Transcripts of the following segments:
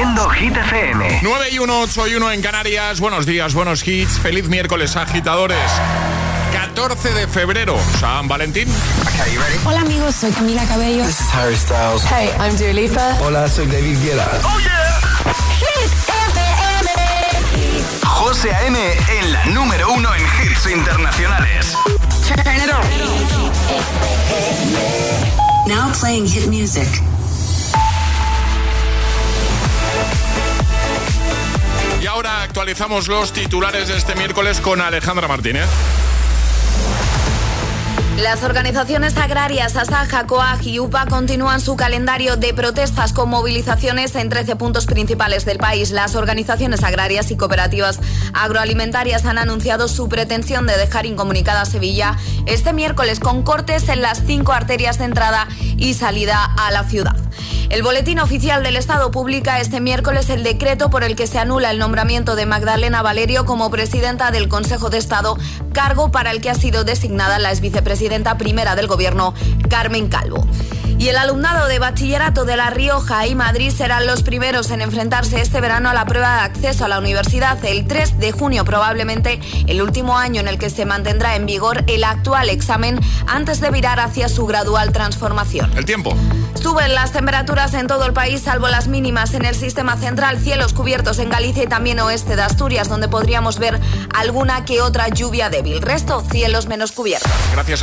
Haciendo Hit FM. 9 y 1, 8 y 1 en Canarias. Buenos días, buenos hits. Feliz miércoles, agitadores. 14 de febrero, San Valentín. Hola amigos, soy Camila Cabello. This is Harry Styles. Hey, I'm Dua Lipa. Hola, soy David Guetta. ¡Oh, yeah! Hit FM. José A.M. en la número uno en hits internacionales. Turn it on. Now playing hit music. Ahora actualizamos los titulares de este miércoles con Alejandra Martínez. Las organizaciones agrarias Asaja, Coag y UPA continúan su calendario de protestas con movilizaciones en 13 puntos principales del país. Las organizaciones agrarias y cooperativas agroalimentarias han anunciado su pretensión de dejar incomunicada Sevilla este miércoles con cortes en las cinco arterias de entrada y salida a la ciudad. El Boletín Oficial del Estado publica este miércoles el decreto por el que se anula el nombramiento de Magdalena Valerio como presidenta del Consejo de Estado, cargo para el que ha sido designada la primera del Gobierno, Carmen Calvo. Y el alumnado de bachillerato de La Rioja y Madrid serán los primeros en enfrentarse este verano a la prueba de acceso a la universidad el 3 de junio, probablemente el último año en el que se mantendrá en vigor el actual examen antes de virar hacia su gradual transformación. El tiempo. Suben las temperaturas en todo el país, salvo las mínimas en el sistema central, cielos cubiertos en Galicia y también oeste de Asturias, donde podríamos ver alguna que otra lluvia débil. Resto, cielos menos cubiertos. Gracias,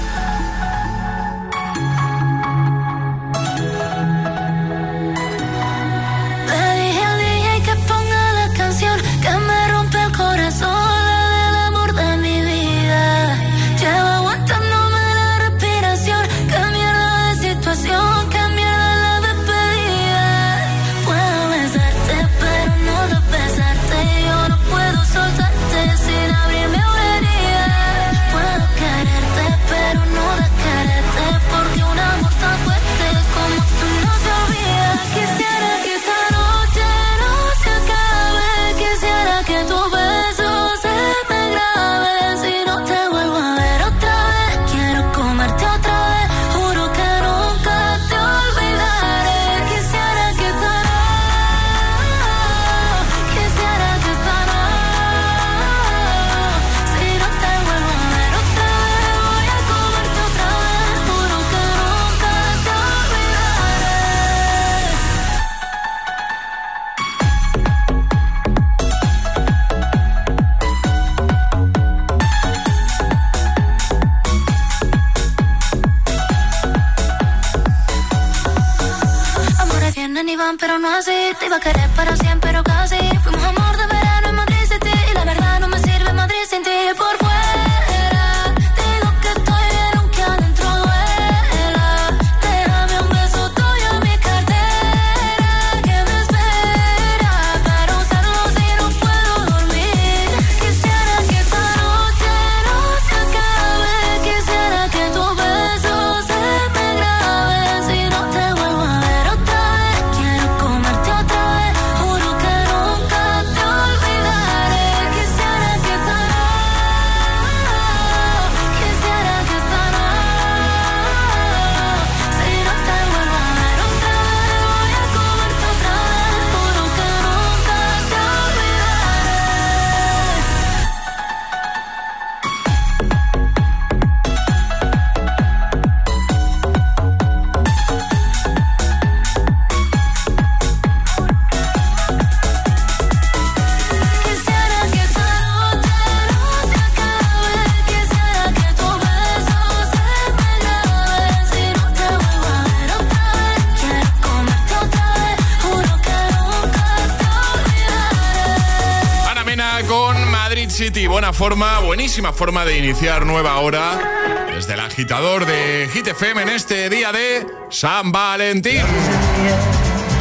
Forma, buenísima forma de iniciar nueva hora desde el agitador de Hit FM en este día de San Valentín.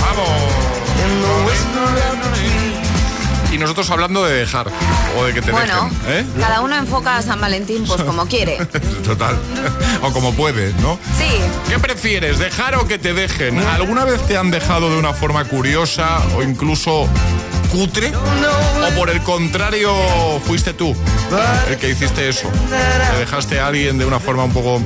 Vamos. Y nosotros hablando de dejar o de que te Bueno, dejen. ¿eh? cada uno enfoca a San Valentín pues como quiere. Total. O como puede, ¿no? Sí, ¿Qué prefieres, dejar o que te dejen? ¿Alguna vez te han dejado de una forma curiosa o incluso cutre? ¿O por el contrario fuiste tú el que hiciste eso? ¿Te dejaste a alguien de una forma un poco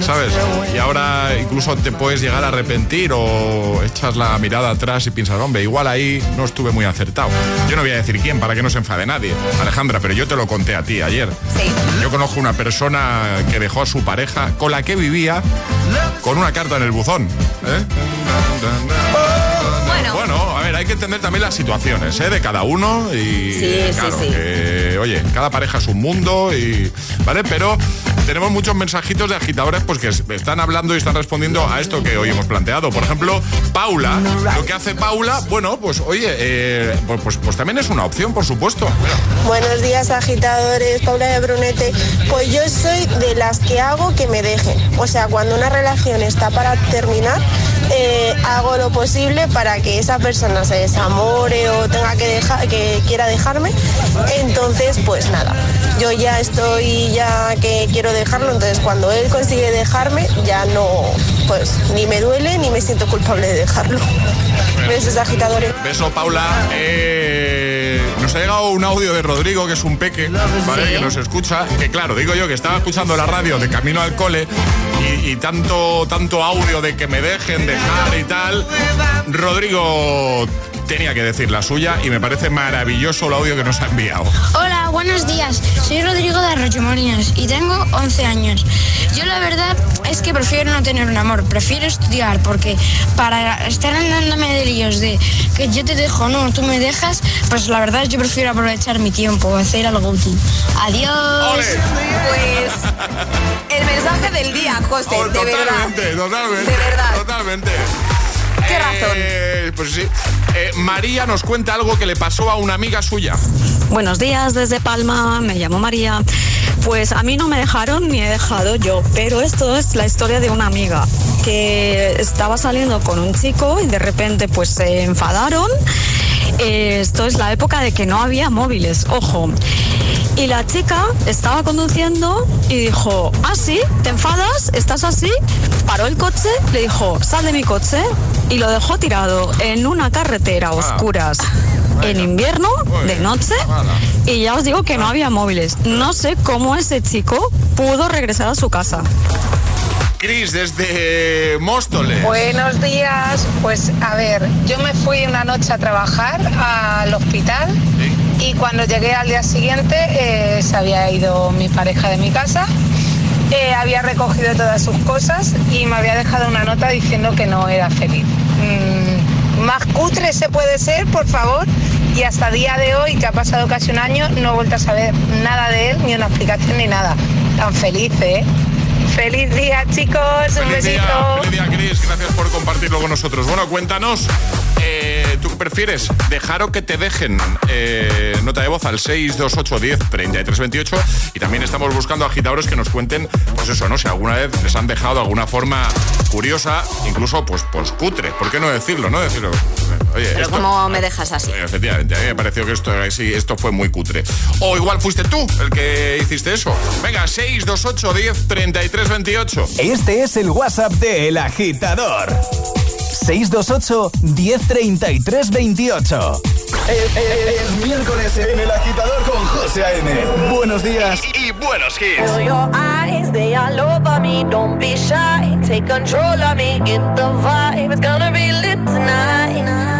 ¿sabes? Y ahora incluso te puedes llegar a arrepentir o echas la mirada atrás y piensas, hombre, igual ahí no estuve muy acertado. Yo no voy a decir quién para que no se enfade nadie, Alejandra, pero yo te lo conté a ti ayer. Sí. Yo conozco una persona que dejó a su pareja con la que vivía con una carta en el buzón. ¿eh? Que entender también las situaciones ¿eh? de cada uno y Sí, sí, claro, sí. que, oye, cada pareja es un mundo y vale, pero tenemos muchos mensajitos de agitadores pues que es- están hablando y están respondiendo a esto que hoy hemos planteado. Por ejemplo, Paula, lo que hace Paula, bueno, pues oye, eh, pues, pues, pues también es una opción, por supuesto. Mira, Buenos días agitadores, Paula de Brunete. Pues yo soy de las que hago que me dejen. O sea, cuando una relación está para terminar, eh, hago lo posible para que esa persona se desamore o tenga que dejar, que quiera dejarme. Entonces, pues nada, yo ya estoy ya que quiero dejarlo. Entonces, cuando él consigue dejarme, ya no, pues ni me duele ni me siento culpable de dejarlo. Besos agitadores. Beso, Paula. Eh, nos ha llegado un audio de Rodrigo, que es un peque, ¿vale? Que nos escucha. Que claro, digo yo que estaba escuchando la radio de camino al cole y, tanto, tanto audio de que me dejen dejar y tal. Rodrigo tenía que decir la suya y me parece maravilloso el audio que nos ha enviado. Hola, buenos días. Soy Rodrigo de Arroyomolinos y tengo 11 años. Yo la verdad es que prefiero no tener un amor, prefiero estudiar porque para estar andándome de líos de que yo te dejo, no, tú me dejas, pues la verdad yo prefiero aprovechar mi tiempo, hacer algo útil. Adiós. ¡Ole! Pues el mensaje del día, José, Oh, de verdad. totalmente, totalmente. De verdad. Totalmente. ¿Qué Eh, Pues sí. Eh, María nos cuenta algo que le pasó a una amiga suya. Buenos días desde Palma, me llamo María. Pues a mí no me dejaron ni he dejado yo, pero esto es la historia de una amiga que estaba saliendo con un chico y de repente pues se enfadaron. Eh, esto es la época de que no había móviles, ojo. Y la chica estaba conduciendo y dijo, ah, sí, ¿te enfadas? ¿Estás así? Paró el coche, le dijo, sal de mi coche y lo dejó tirado en una carretera a oscuras en invierno, de noche, y ya os digo que no había móviles. No sé cómo ese chico pudo regresar a su casa. Cris, desde Móstoles. Buenos días. Pues a ver, yo me fui una noche a trabajar al hospital y cuando llegué al día siguiente eh, se había ido mi pareja de mi casa, eh, había recogido todas sus cosas y me había dejado una nota diciendo que no era feliz. Mm, más cutre se puede ser, por favor. Y hasta día de hoy, que ha pasado casi un año, no he vuelto a saber nada de él, ni una explicación ni nada. Tan feliz, ¿eh? Feliz día, chicos. Un Feliz besito. día, feliz día, Cris. Gracias por compartirlo con nosotros. Bueno, cuéntanos, eh, ¿tú prefieres dejar o que te dejen? Eh, nota de voz al 628 10 33 28 y también estamos buscando agitadores que nos cuenten, pues eso, ¿no? Si alguna vez les han dejado de alguna forma curiosa, incluso, pues, pues cutre. ¿Por qué no decirlo, no? Decirlo, oye, Pero esto- ¿cómo me dejas así? Efectivamente, a mí me pareció que esto, sí, esto fue muy cutre. O igual fuiste tú el que hiciste eso. Venga, 628 10 33 28. Este es el WhatsApp de El Agitador. 628 1033 28. Es, es miércoles en El Agitador con José A.M. Buenos días y, y buenos hits. Feel your eyes, they all over me. Don't be shy, take control of me. Get the vibe, it's gonna be lit tonight.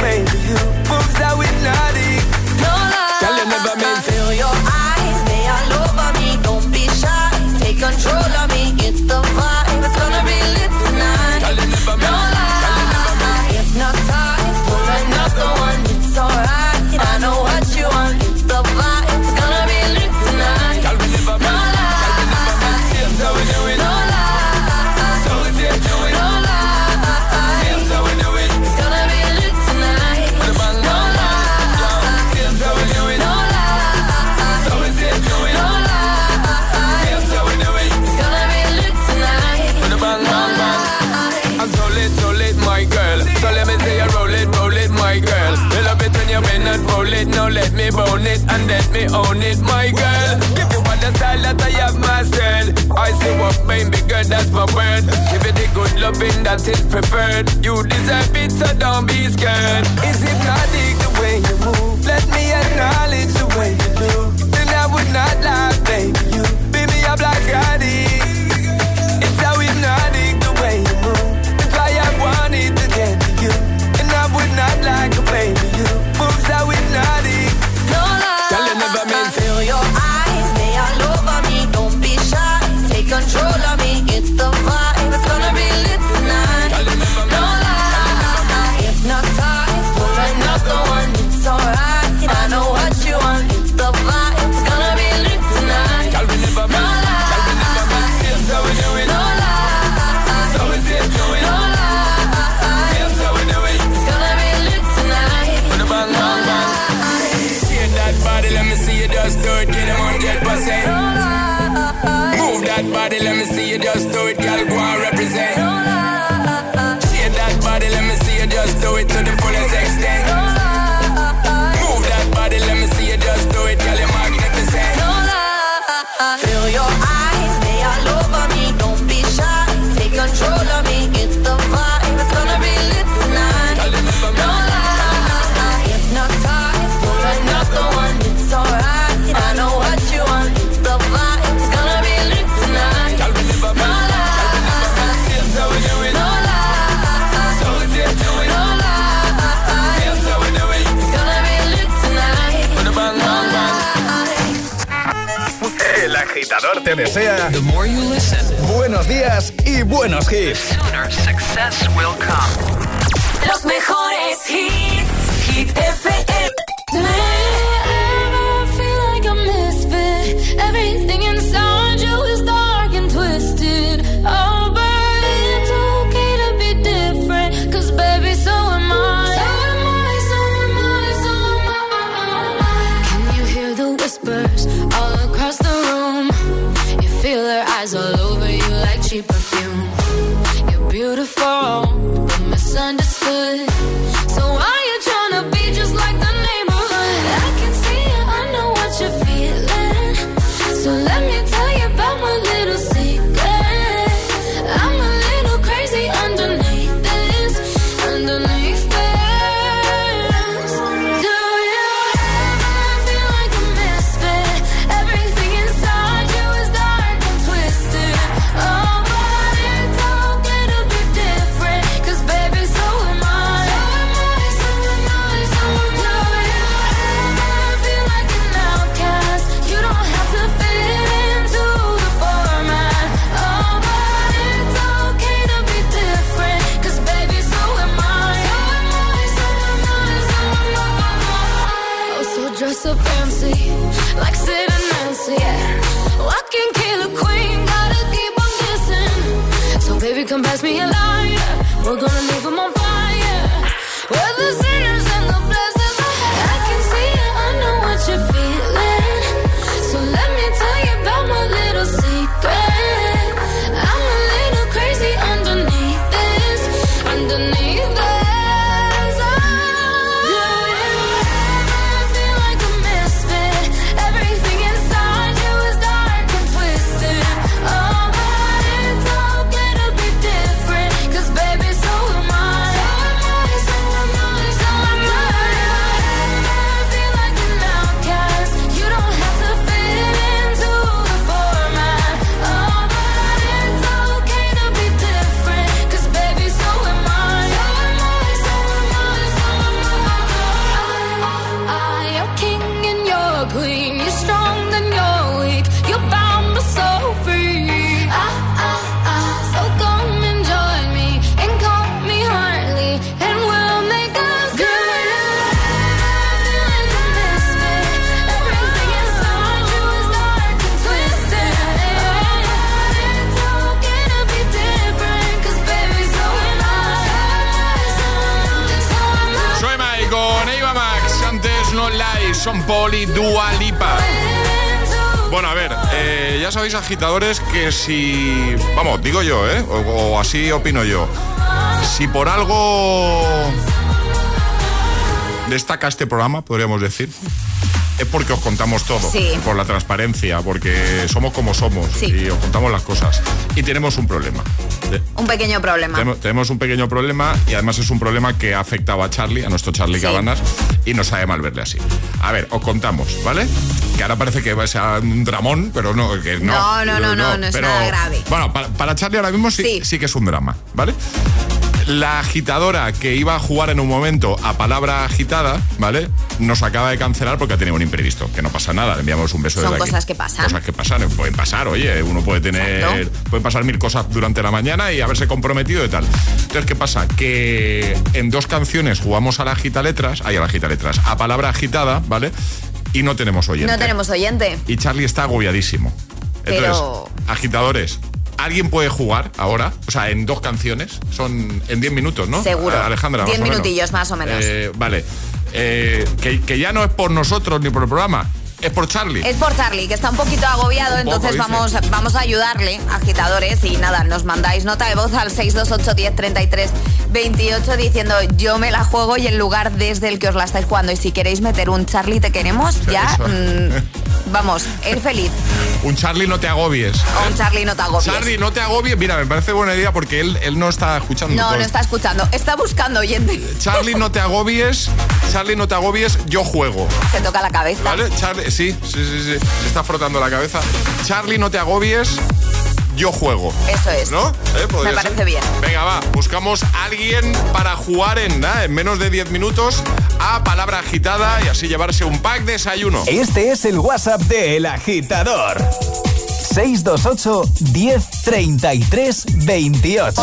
not like to play with you. and let me own it, my girl. Give you all the style that I have myself. I see what made me girl, that's my word. Give you the good loving that is preferred. You deserve it, so don't be scared. Is it not the way you move? Let me acknowledge the way you do. Then I would not lie, baby. You be me a black guy. te desea listen, buenos días y buenos hits. Los mejores hits, Hit FM. agitadores, que si, vamos, digo yo, ¿eh? o, así opino yo, si por algo destaca este programa, podríamos decir, es porque os contamos todo. Por la transparencia, porque somos como somos y os contamos las cosas. Y tenemos un problema. Un pequeño problema. tenemos, tenemos un pequeño problema y además es un problema que ha afectado a Charlie, a nuestro Charlie Sí. Cabanas, y nos sabe mal verle así. A ver, os contamos, ¿vale? Que ahora parece que va a ser un dramón, pero no, que no. No, no, no, no, no es nada grave. Bueno, para, para Charlie ahora mismo sí, Sí. sí que es un drama, ¿vale? La agitadora que iba a jugar en un momento a palabra agitada, ¿vale? Nos acaba de cancelar porque ha tenido un imprevisto. Que no pasa nada, le enviamos un beso Son aquí. cosas que pasan. Cosas que pasan, pueden pasar, oye, uno puede tener. Exacto. Pueden pasar mil cosas durante la mañana y haberse comprometido y tal. Entonces, ¿qué pasa? Que en dos canciones jugamos a la agita letras, ay, a la agita letras, a palabra agitada, ¿vale? Y no tenemos oyente. No tenemos oyente. Y Charlie está agobiadísimo. Entonces, Pero- agitadores, ¿alguien puede jugar ahora? O sea, en dos canciones. Son en 10 minutos, ¿no? Seguro. Alejandra, Diez más o menos. minutillos, más o menos. Eh, vale. Eh, que, que ya no es por nosotros ni por el programa, es por Charlie. Es por Charlie, que está un poquito agobiado, Un entonces vamos, vamos a ayudarle, agitadores, y nada, nos mandáis nota de voz al 628 10 33 28 diciendo yo me la juego y el lugar desde el que os la estáis jugando. Y si queréis meter un Charlie te queremos, ya, mm, vamos, el feliz. Un Charlie no te agobies. O un Charlie no te agobies. Charlie, no te agobies. Mira, me parece buena idea porque él, él no está escuchando. No, todo. no está escuchando, está buscando oyente. Charlie, no te agobies. Charlie, no te agobies. Yo juego. Se toca la cabeza. ¿Vale? Charlie, sí, sí, sí, sí. Se está frotando la cabeza. Charlie, no te agobies. Yo juego. Eso es. ¿No? ¿Eh? Me parece ser. bien. Venga, va. Buscamos a alguien para jugar en, nada, en menos de 10 minutos a palabra agitada y así llevarse un pack de desayuno. Este es el WhatsApp de El Agitador. 628 10 33 28.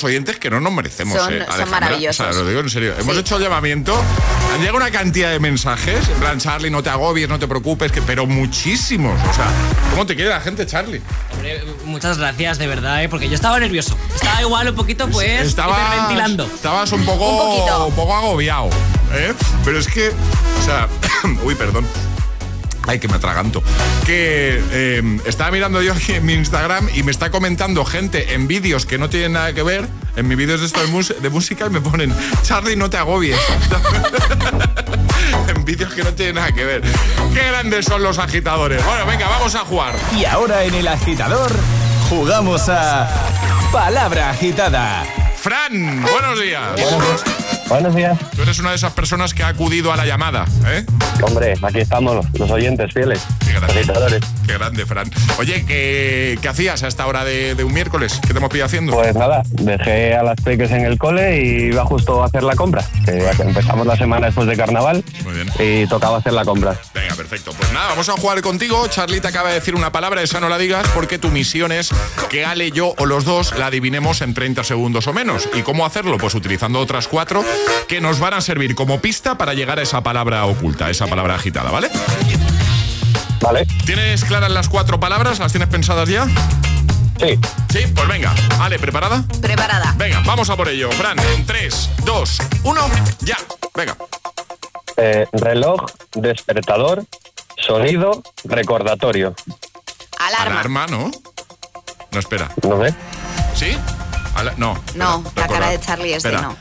Unos oyentes que no nos merecemos. Son- eh, son maravillosos. O sea, lo digo en serio. Hemos hecho el llamamiento. Han llegado una cantidad de mensajes. En plan, Charlie, no te agobies, no te preocupes, que, pero muchísimos. O sea, ¿cómo te quiere la gente, Charlie? Hombre, muchas gracias, de verdad, ¿eh? porque yo estaba nervioso. Estaba igual un poquito, pues, Estabas, hiperventilando. estabas un poco, Un poquito. un poco agobiado. ¿eh? Pero es que, o sea, uy, perdón. Ay, que me atraganto. Que eh, estaba mirando yo aquí en mi Instagram y me está comentando gente en vídeos que no tienen nada que ver, en mis vídeos de, esto de, música, y me ponen, Charlie, no te agobies. en vídeos que no tienen nada que ver. Qué grandes son los agitadores. Bueno, venga, vamos a jugar. Y ahora en el agitador jugamos a Palabra Agitada. Fran, buenos días. Buenos días. Tú eres una de esas personas que ha acudido a la llamada, ¿eh? Hombre, aquí estamos, los oyentes fieles. Qué grande. Agitadores. Qué grande, Fran. Oye, ¿qué, qué hacías a esta hora de, de un miércoles? ¿Qué te hemos pillado haciendo? Pues nada, dejé a las peques en el cole y iba justo a hacer la compra. Que empezamos la semana después de carnaval y tocaba hacer la compra. Venga, perfecto. Pues nada, vamos a jugar contigo. Charlie te acaba de decir una palabra, esa no la digas, porque tu misión es que Ale, yo o los dos la adivinemos en 30 segundos o menos. ¿Y cómo hacerlo? Pues utilizando otras cuatro que nos van a servir como pista para llegar a esa palabra oculta, esa palabra agitada, ¿vale? Vale. ¿Tienes claras las cuatro palabras? ¿Las tienes pensadas ya? Sí. Sí, pues venga. Ale, ¿preparada? Preparada. Venga, vamos a por ello. Fran, en 3, 2, 1, ya. Venga. Eh, reloj, despertador, sonido, recordatorio. Alarma. Alarma, ¿no? No, espera. No sé. ¿Sí? Ala- no. No, la cara de Charlie es de no.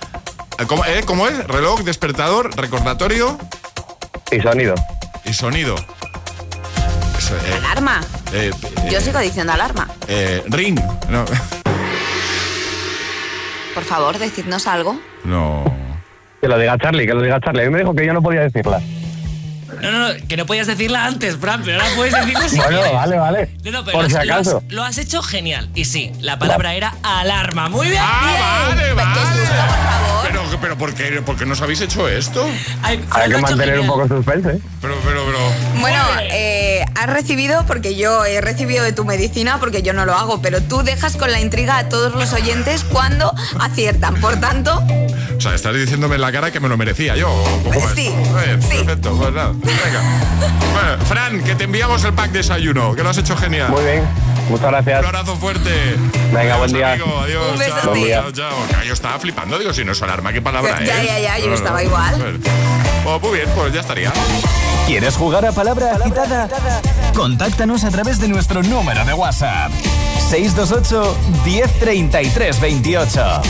Eh, ¿Cómo, eh, cómo es? Reloj, despertador, recordatorio Y sonido. y sonido. Eh, Alarma. eh, Yo eh, sigo diciendo alarma. eh, ring. No. Por favor, decidnos algo. no. Que lo diga Charlie, que lo diga Charlie. A mí me dijo que yo no podía decirla. No, no, no, que no podías decirla antes, Fran, pero ahora puedes decirlo si Bueno, quieres. vale, vale. No, no, pero Por lo si has- lo has- acaso. Lo has, hecho genial. Y sí, la palabra era alarma. Muy bien. Ah, bien. vale, vale. Pero, pero ¿por qué, por qué nos habéis hecho esto? Ay, Hay que mantener un poco suspense. Pero, pero, pero. Bueno, eh, has recibido, porque yo he recibido de tu medicina, porque yo no lo hago, pero tú dejas con la intriga a todos los oyentes cuando aciertan. Por tanto, O sea, estás diciéndome en la cara que me lo merecía yo. ¿o cómo es? Sí, Muy bien, Perfecto, pues nada. Venga. Bueno, Fran, que te enviamos el pack desayuno, que lo has hecho genial. Muy bien. Muchas gracias. Un abrazo fuerte. Venga, buen día. Amigo, adiós. Un beso chao, a ti. chao, chao. Ya, Yo estaba flipando, digo, si no es alarma, ¿qué palabra Ya, es? ya, ya, yo No, no, estaba no. igual. Pues muy bien, pues ya estaría. ¿Quieres jugar a Palabra Agitada? Contáctanos a través de nuestro número de WhatsApp. 628 1033 28.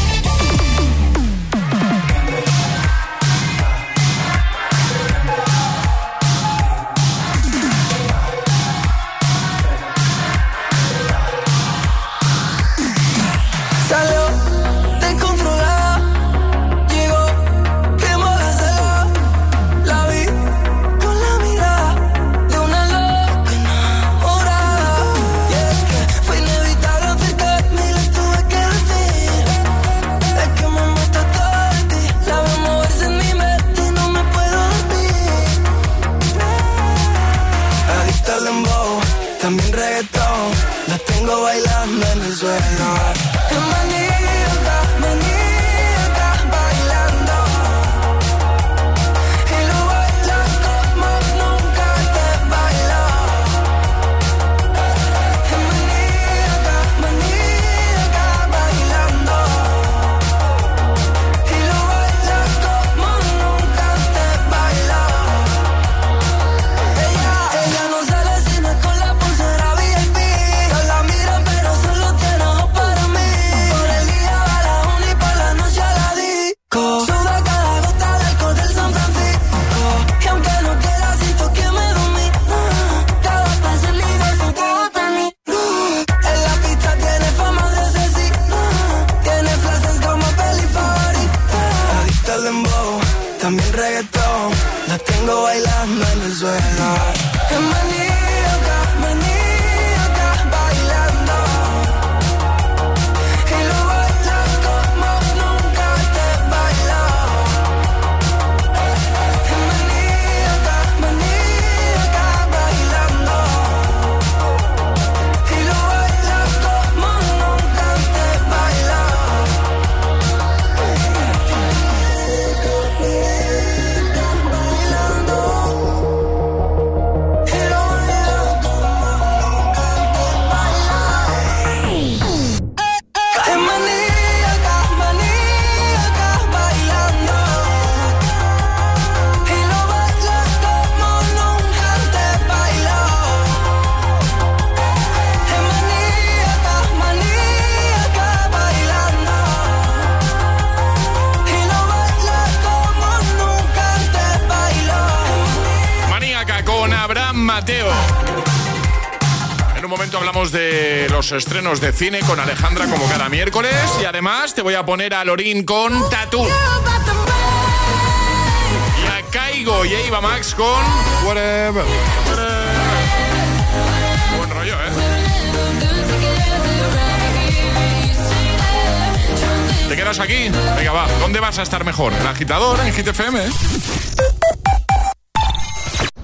Estrenos de cine con Alejandra como cada miércoles y además te voy a poner a Lorín con Tatú. Y a Caigo y a Eva Max con Whatever. Buen rollo, ¿eh? ¿Te quedas aquí? Venga, va. ¿Dónde vas a estar mejor? ¿En el agitador? ¿En GTFM?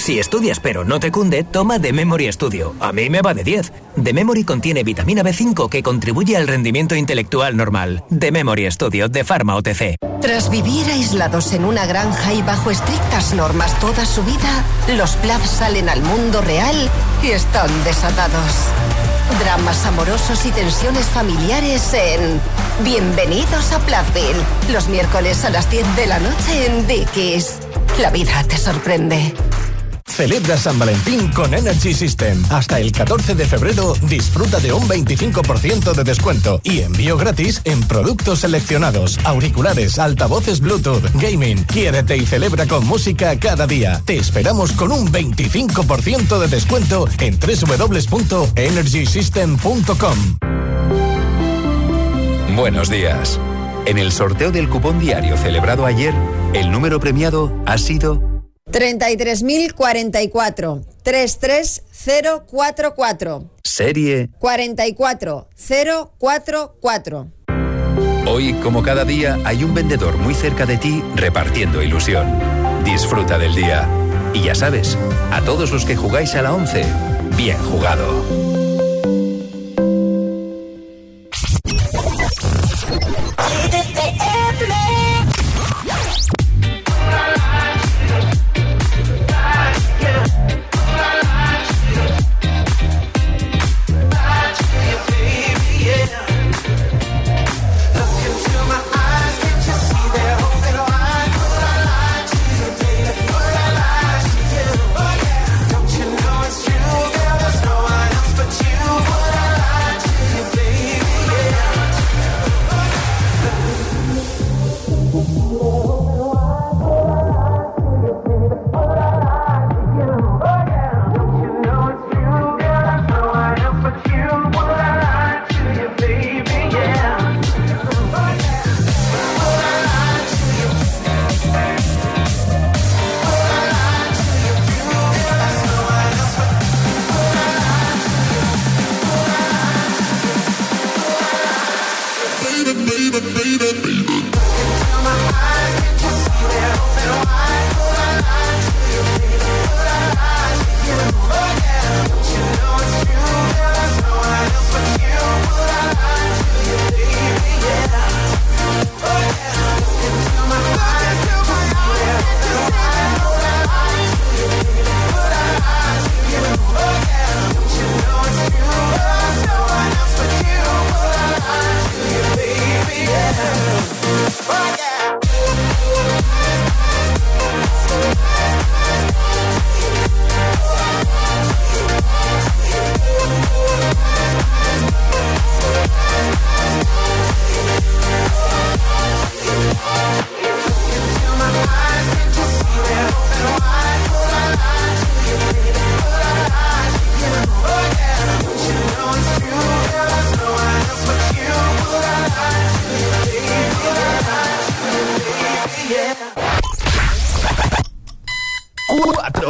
Si estudias pero no te cunde, toma The Memory Studio. A mí me va de 10. The Memory contiene vitamina B5 que contribuye al rendimiento intelectual normal. The Memory Studio de Pharma OTC. Tras vivir aislados en una granja y bajo estrictas normas toda su vida, los Plath salen al mundo real y están desatados. Dramas amorosos y tensiones familiares en Bienvenidos a Plathville. Los miércoles a las 10 de la noche en Dickies. La vida te sorprende. Celebra San Valentín con Energy System. Hasta el 14 de febrero disfruta de un 25% de descuento y envío gratis en productos seleccionados, auriculares, altavoces Bluetooth, gaming. Quiérete y celebra con música cada día. Te esperamos con un 25% de descuento en www.energysystem.com. Buenos días. En el sorteo del cupón diario celebrado ayer, el número premiado ha sido 33.044. 33044. serie 44044. Hoy, como cada día, hay un vendedor muy cerca de ti repartiendo ilusión. Disfruta del día. Y ya sabes, a todos los que jugáis a la 11, bien jugado.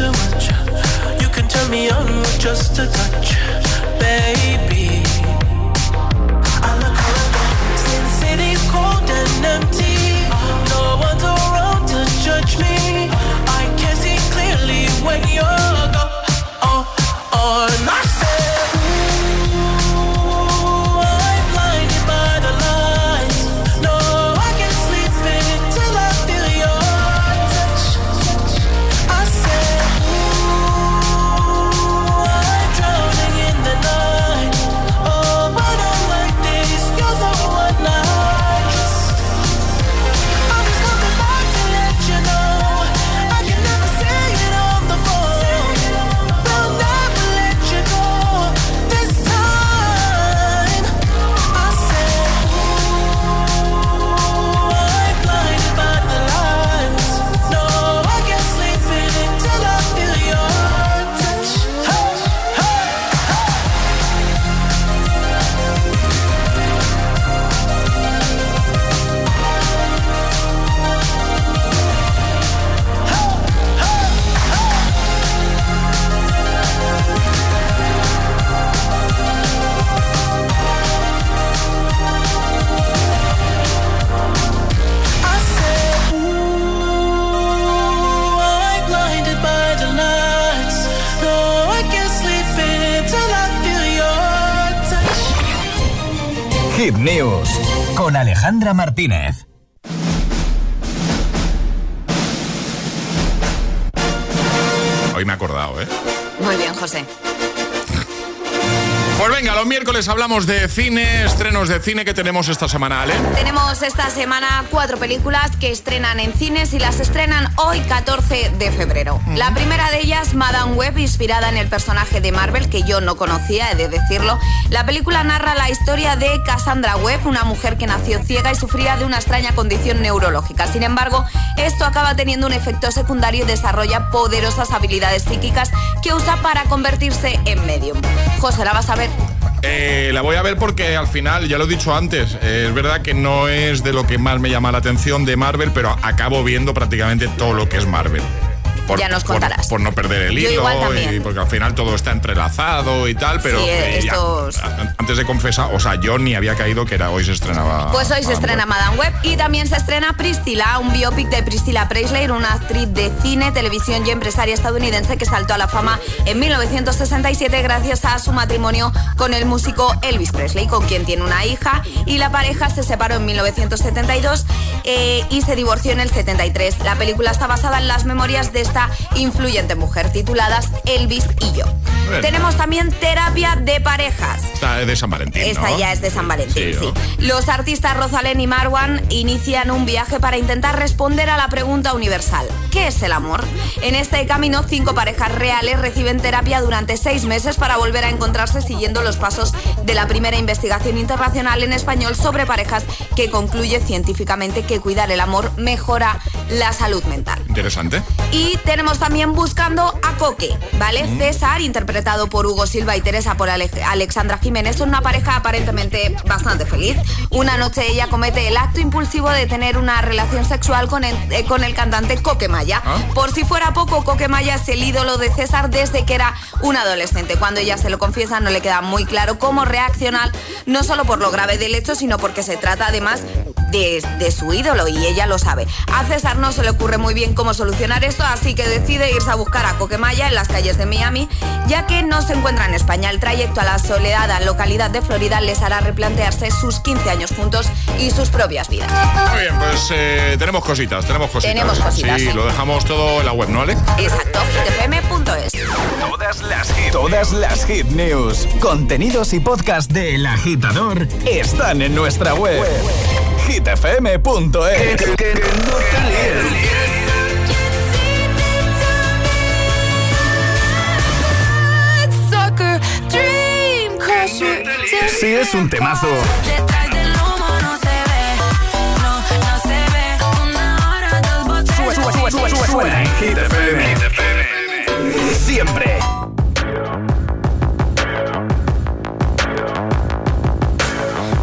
Too much. You can turn me on with just a touch, baby. I look around, since city's cold and empty. No one's around to judge me. Alejandra Martínez. Hablamos de cine, estrenos de cine que tenemos esta semana, ¿Ale? Tenemos esta semana cuatro películas que estrenan en cines y las estrenan hoy 14 de febrero. La primera de ellas, Madame Web, inspirada en el personaje de Marvel que yo no conocía, he de decirlo. La película narra la historia de Cassandra Webb, una mujer que nació ciega y sufría de una extraña condición neurológica. Sin embargo, esto acaba teniendo un efecto secundario y desarrolla poderosas habilidades psíquicas que usa para convertirse en medium. José, ¿la vas a ver? Eh, la voy a ver porque al final, ya lo he dicho antes, eh, es verdad que no es de lo que más me llama la atención de Marvel, pero acabo viendo prácticamente todo lo que es Marvel. Por, Ya nos contarás. Por, no perder el hilo, y porque al final todo está entrelazado y tal, pero Sí, eh, estos- antes de confesar, o sea, yo ni había caído que era hoy se estrenaba. Pues hoy se estrena Web. Madame Web y también se estrena Priscilla, un biopic de Priscilla Presley, una actriz de cine, televisión y empresaria estadounidense que saltó a la fama en 1967 gracias a su matrimonio con el músico Elvis Presley, con quien tiene una hija y la pareja se separó en 1972 eh, y se divorció en el 73. La película está basada en las memorias de esta influyente mujer tituladas Elvis y yo. Bueno. Tenemos también terapia de parejas. Esta es de San Valentín. Esta ¿no? ya es de San Valentín, Sí. Los artistas Rosalén y Marwan inician un viaje para intentar responder a la pregunta universal: ¿qué es el amor? En este camino, cinco parejas reales reciben terapia durante seis meses para volver a encontrarse siguiendo los pasos de la primera investigación internacional en español sobre parejas que concluye científicamente que cuidar el amor mejora la salud mental. Interesante. Y tenemos también Buscando a Coque, ¿vale? César, interpretado por Hugo Silva y Teresa por Ale- Alexandra Jiménez, son una pareja aparentemente bastante feliz. Una noche ella comete el acto impulsivo de tener una relación sexual con el, eh, con el cantante Coque Maya. Por si fuera poco, Coque Maya es el ídolo de César desde que era un adolescente. Cuando ella se lo confiesa no le queda muy claro cómo reaccionar, no solo por lo grave del hecho, sino porque se trata además de, de su ídolo y ella lo sabe. A César no se le ocurre muy bien cómo solucionar esto, así taxi que decide irse a buscar a Coquemaya en las calles de Miami, ya que no se encuentra en España. El trayecto a la soledad, localidad de Florida, les hará replantearse sus 15 años juntos y sus propias vidas. Muy bien, pues eh, tenemos cositas, tenemos cositas. Tenemos cositas. Sí, lo dejamos todo en la web, ¿no, Ale? Exacto, fm.es. Todas las hit, news, contenidos y podcast de El Agitador están en nuestra web. hitfm.es. sí es un temazo. Suena en Hit FM. Siempre.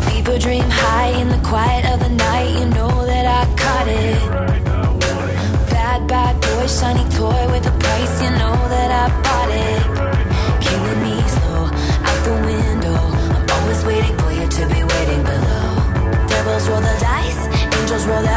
People dream high in the quiet of the night. You know that I caught it. Bad, bad boy, shiny toy with a price. You know that I roll out.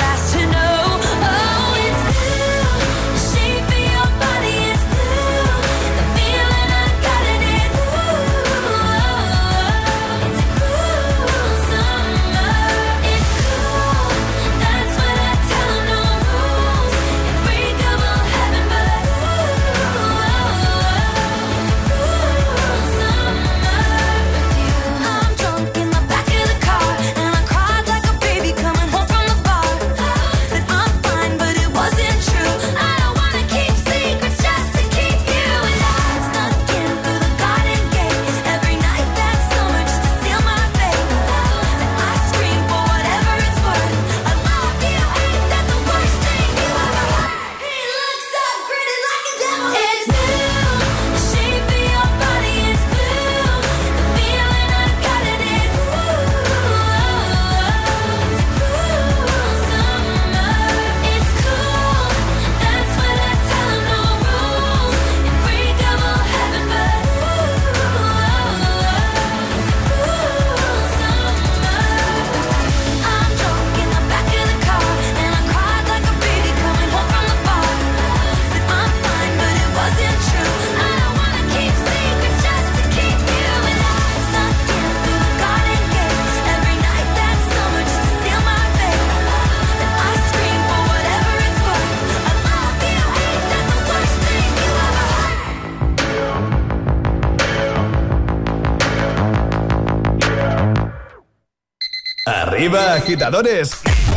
agitadores.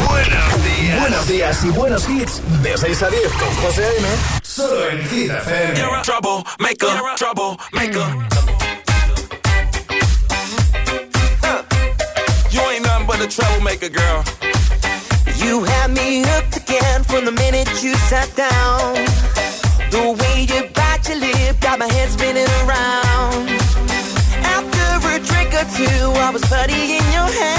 Buenos días. Buenos días y buenos hits. De 6 a 10 con José A.M. Solo en Hit FM. Trouble maker, trouble maker. Mm. You ain't nothing but a troublemaker, girl. You had me hooked again from the minute you sat down. The way you bite your lip got my head spinning around. After a drink or two, I was putty in your hand.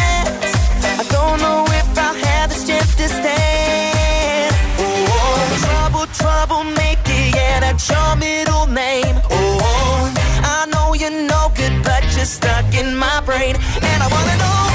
don't know if I'll have the strength to stand. Oh. Trouble, oh, I know you're no good, but you're stuck in my brain, and I wanna know.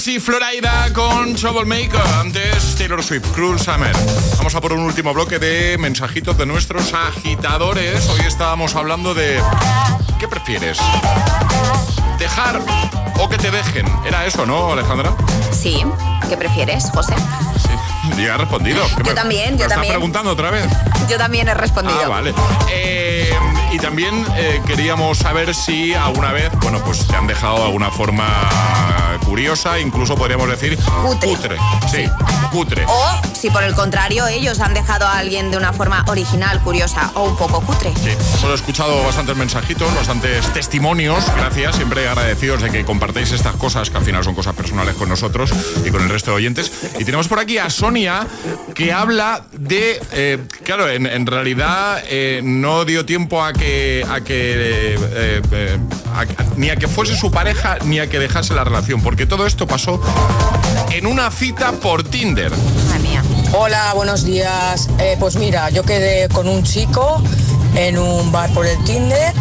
Mars y Floraida con Troublemaker. Antes Taylor Swift, Cruel Summer. Vamos a por un último bloque de mensajitos de nuestros agitadores. Hoy estábamos hablando de. ¿Qué prefieres? ¿Dejar o que te dejen? Era eso, ¿no, Alejandra? Sí. ¿Qué prefieres, José? Ya ha respondido. ¿Qué Yo me- también, ¿me yo estás también. preguntando otra vez? Yo también he respondido. Ah, vale. Eh, y también eh, queríamos saber si alguna vez, bueno, pues te han dejado de alguna forma curiosa, incluso podríamos decir Cutre. Sí, cutre. O si por el contrario ellos han dejado a alguien de una forma original, curiosa o un poco cutre. Sí, hemos escuchado bastantes mensajitos, bastantes testimonios. Gracias, siempre agradecidos de que compartáis estas cosas, que al final son cosas personales con nosotros y con el resto de oyentes. Y tenemos por aquí a Sonia, que habla de. eh, claro, en, en realidad eh, no dio tiempo a que. A que eh, eh, a- ni a que fuese su pareja ni a que dejase la relación, porque todo esto pasó en una cita por Tinder. Hola, buenos días. Eh, pues mira, yo quedé con un chico en un bar por el Tinder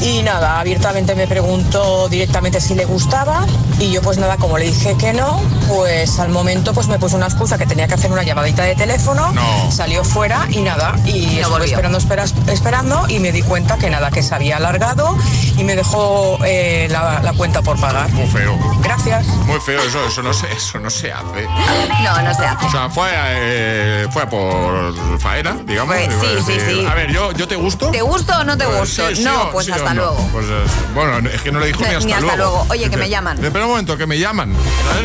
y nada, abiertamente me preguntó directamente si le gustaba y yo pues nada, como le dije que no, pues al momento pues me puso una excusa que tenía que hacer una llamadita de teléfono, salió fuera y nada, y estuve esperando, esperas- esperando y me di cuenta que nada, que se había alargado y me dejó eh, la, la cuenta por pagar. Muy feo. Gracias. Muy feo, eso, eso, no, se, eso no se hace. No, no se hace. O sea, fue, eh, fue por faena, digamos. Sí, sí, sí. A ver, yo, yo te gusto. ¿Te gusto o no te Pues gusto? sí, no, pues sí o hasta no. luego. Pues, eh, bueno, es que no le dijo ni hasta, Ni hasta luego. Oye, que me llaman. Espera un momento, que me llaman.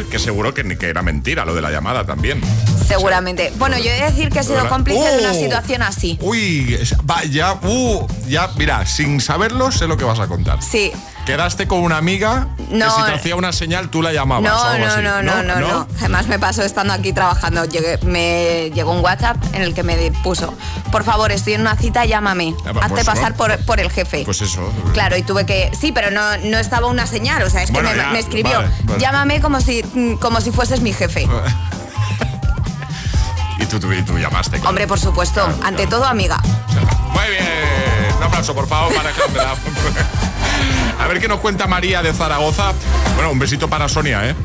Que seguro que, que era mentira lo de la llamada también. Seguramente. Bueno, yo he de decir que he sido cómplice de una Oh. situación así. Uy, es- va, ya, uh, ya, mira, sin saberlo sé lo que vas a contar. Sí. Quedaste con una amiga No. que si te hacía una señal tú la llamabas o No, algo no, así. no, no, no, no. Además me pasó estando aquí trabajando. Llegué- me llegó un WhatsApp en el que me puso, por favor, estoy en una cita, llámame. Ah, pues Hazte pasar por, por el jefe. Pues eso. Claro, y tuve que. Sí, pero no, no estaba una señal. O sea, es que me, ya, me escribió. vale, vale. Llámame como si, como si fueses mi jefe. Y tú, tú, y tú llamaste. claro. Hombre, por supuesto. Ante todo, amiga. Muy bien. Un aplauso, por favor, para Alejandra. A ver qué nos cuenta María de Zaragoza. Bueno, un besito para Sonia, ¿eh?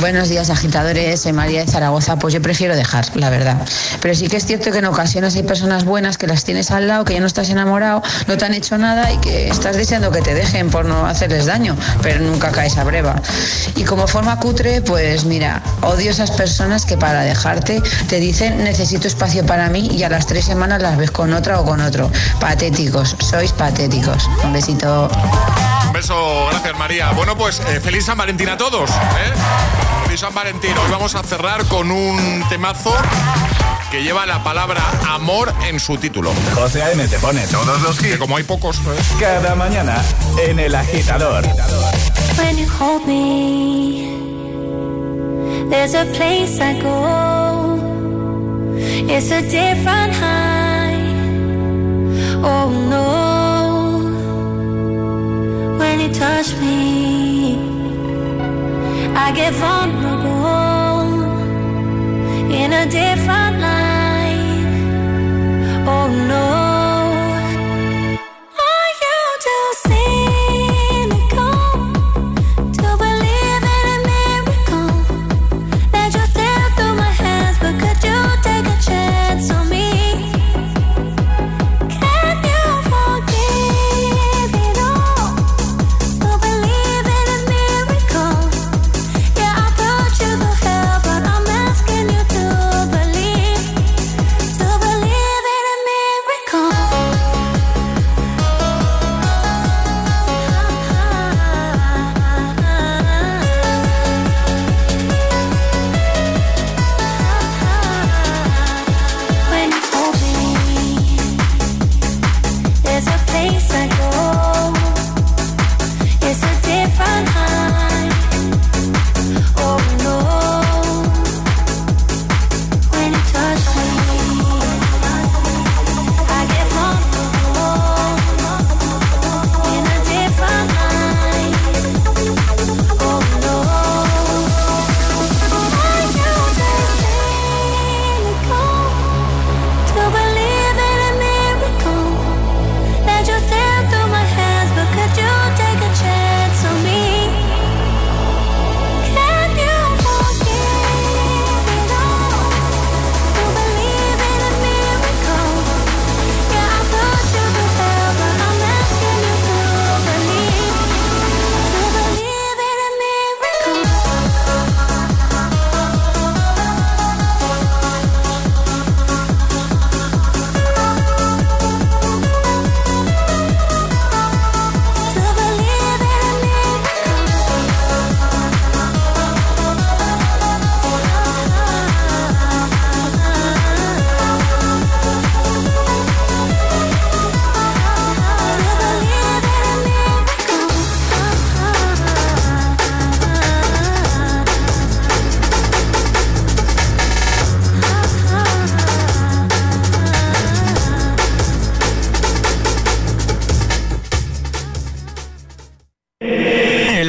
Buenos días, agitadores. María de Zaragoza. Pues yo prefiero dejar, la verdad. Pero sí que es cierto que en ocasiones hay personas buenas que las tienes al lado, que ya no estás enamorado, no te han hecho nada y que estás deseando que te dejen por no hacerles daño, pero nunca caes a breva. Y como forma cutre, pues mira, odio esas personas que para dejarte te dicen necesito espacio para mí y a las tres semanas las ves con otra o con otro. Patéticos, sois patéticos. Un besito. Un beso, gracias María. Bueno, pues eh, feliz San Valentín a todos. ¿eh? Feliz San Valentín. Hoy vamos a cerrar con un temazo que lleva la palabra amor en su título. José A.M. te pone todos los hits. Que como hay pocos. Cada mañana en El Agitador. When you hold me, there's a place I go. It's a different high. Oh no. You touch me, I get vulnerable in a different light. Oh no.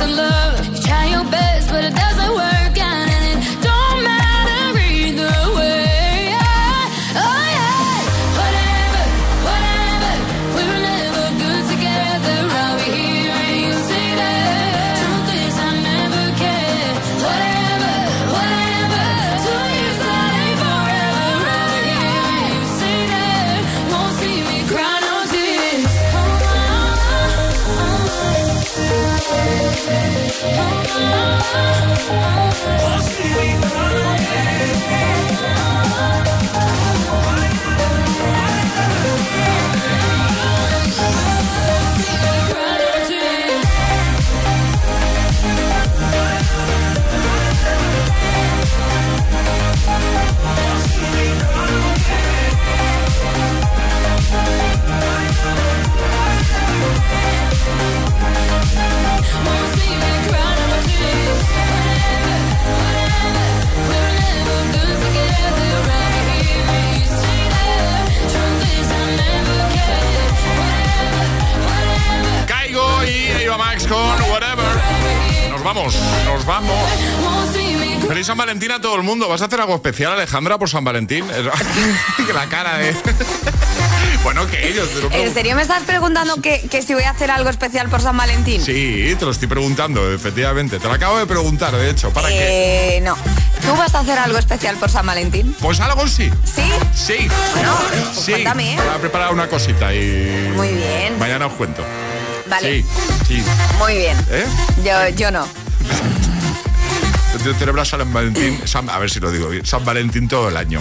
to love nos vamos, nos vamos. Feliz San Valentín a todo el mundo. ¿Vas a hacer algo especial, Alejandra, por San Valentín? la cara de... bueno, que ellos... ¿En serio me estás preguntando que, que, si voy a hacer algo especial por San Valentín? Sí, te lo estoy preguntando, efectivamente. Te lo acabo de preguntar, de hecho. ¿Para eh, qué? No. ¿Tú vas a hacer algo especial por San Valentín? Pues algo sí. ¿Sí? Sí. Bueno, pues sí. cuéntame. ¿eh? Voy a preparar una cosita y... Muy bien. Mañana os cuento. Vale. Sí, sí. Muy bien. ¿Eh? Yo, yo no. Celebra San Valentín, San, a ver si lo digo bien, San Valentín todo el año.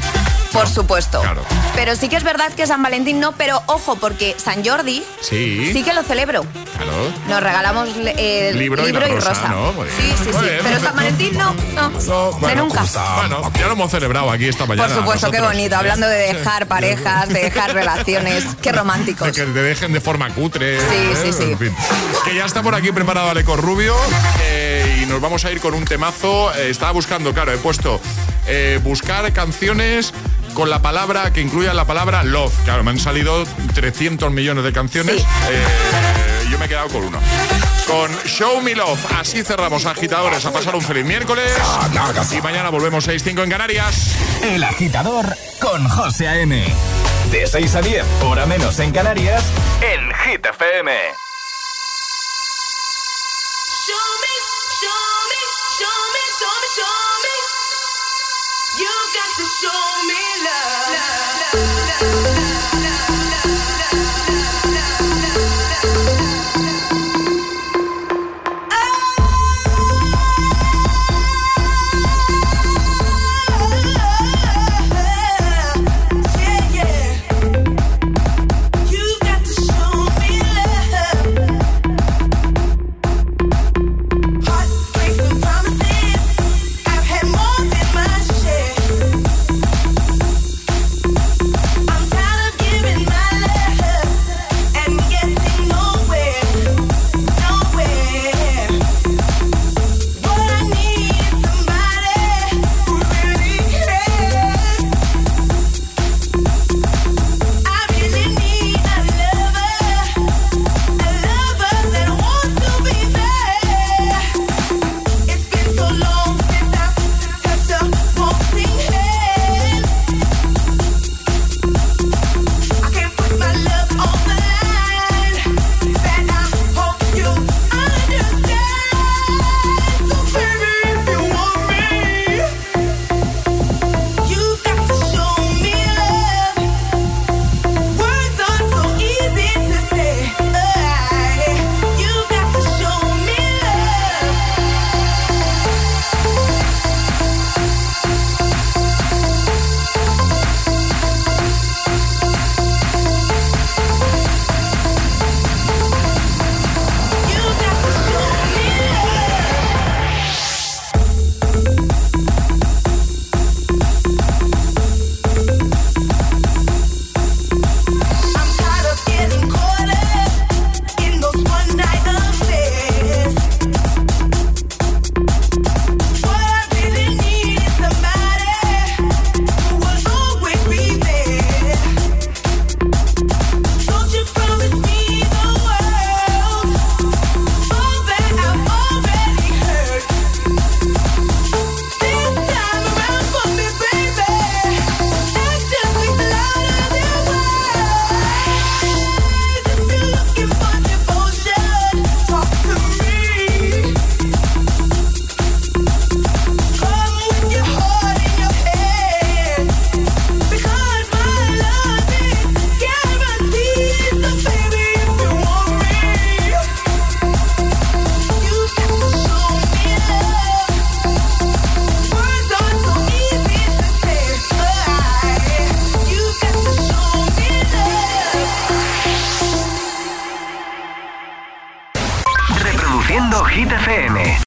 Por supuesto. Claro. Pero sí que es verdad que San Valentín no, pero ojo, porque San Jordi sí, sí que lo celebro. Claro. Nos regalamos eh, libro, libro, y, y rosa. rosa. ¿no? Sí, sí, sí. Bien, pero San Valentín no, no. no de bueno, nunca. Bueno, ya lo hemos celebrado aquí esta mañana. Por supuesto, qué bonito. Hablando de dejar parejas, de dejar relaciones. Qué románticos. De que te dejen de forma cutre. Sí, ¿eh? sí, sí. En fin. Que ya está por aquí preparado Aleco Rubio. Eh, nos vamos a ir con un temazo. Eh, estaba buscando, claro, he puesto eh, buscar canciones con la palabra que incluya la palabra love. Claro, me han salido 300 millones de canciones. Sí. Eh, yo me he quedado con una. Con Show Me Love. Así cerramos agitadores a pasar un feliz miércoles. Y mañana volvemos 6-5 en Canarias. El agitador con José A.M. De 6 a 10, hora menos en Canarias, en Hit FM. Show me, show show me